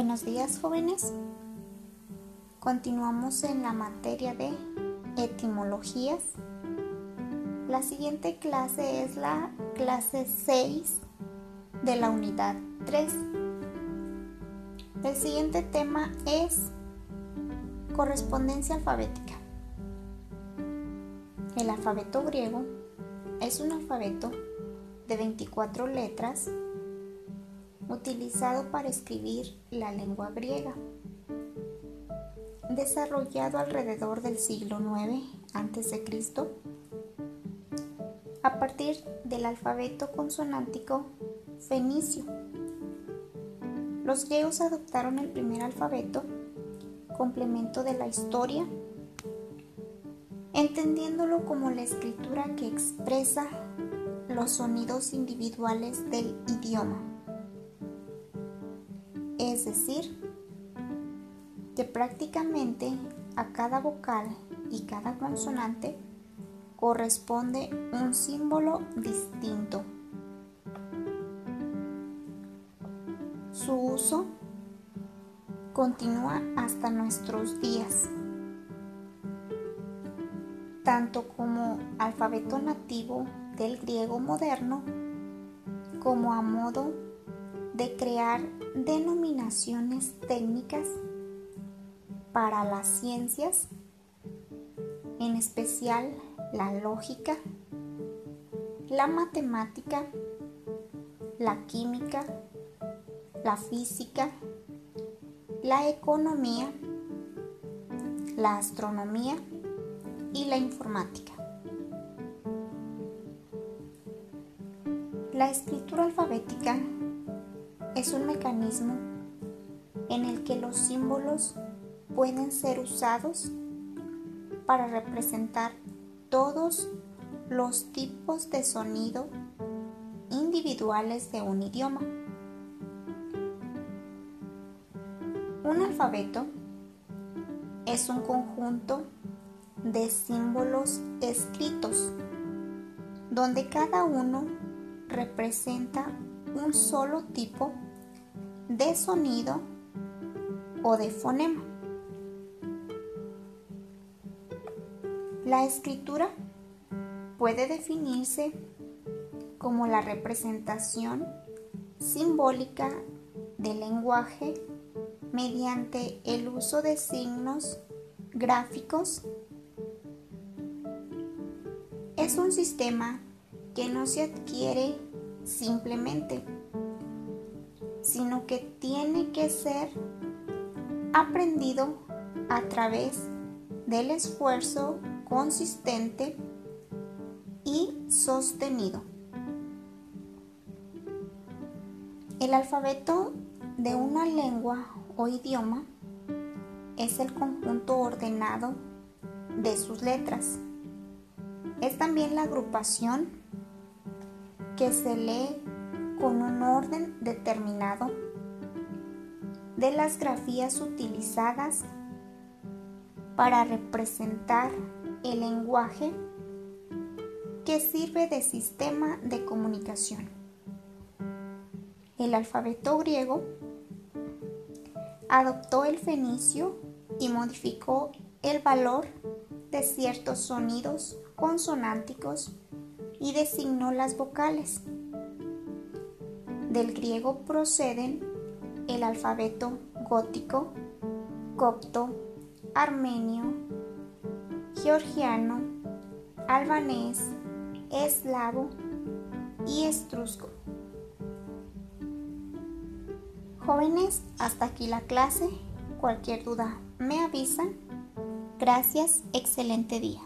Buenos días jóvenes. Continuamos en la materia de etimologías. La siguiente clase es la clase 6 de la unidad 3. El siguiente tema es correspondencia alfabética. El alfabeto griego es un alfabeto de 24 letras utilizado para escribir la lengua griega, desarrollado alrededor del siglo IX a.C. a partir del alfabeto consonántico fenicio. Los griegos adoptaron el primer alfabeto, complemento de la historia, entendiéndolo como la escritura que expresa los sonidos individuales del idioma es decir, que prácticamente a cada vocal y cada consonante corresponde un símbolo distinto. Su uso continúa hasta nuestros días, tanto como alfabeto nativo del griego moderno como a modo de crear denominaciones técnicas para las ciencias, en especial la lógica, la matemática, la química, la física, la economía, la astronomía y la informática. La escritura alfabética es un mecanismo en el que los símbolos pueden ser usados para representar todos los tipos de sonido individuales de un idioma. Un alfabeto es un conjunto de símbolos escritos donde cada uno representa un solo tipo de sonido o de fonema. La escritura puede definirse como la representación simbólica del lenguaje mediante el uso de signos gráficos. Es un sistema que no se adquiere simplemente, sino que tiene que ser aprendido a través del esfuerzo consistente y sostenido. El alfabeto de una lengua o idioma es el conjunto ordenado de sus letras. Es también la agrupación que se lee con un orden determinado de las grafías utilizadas para representar el lenguaje que sirve de sistema de comunicación. El alfabeto griego adoptó el fenicio y modificó el valor de ciertos sonidos consonánticos y designó las vocales. Del griego proceden el alfabeto gótico, copto, armenio, georgiano, albanés, eslavo y estrusco. Jóvenes, hasta aquí la clase. Cualquier duda me avisan. Gracias, excelente día.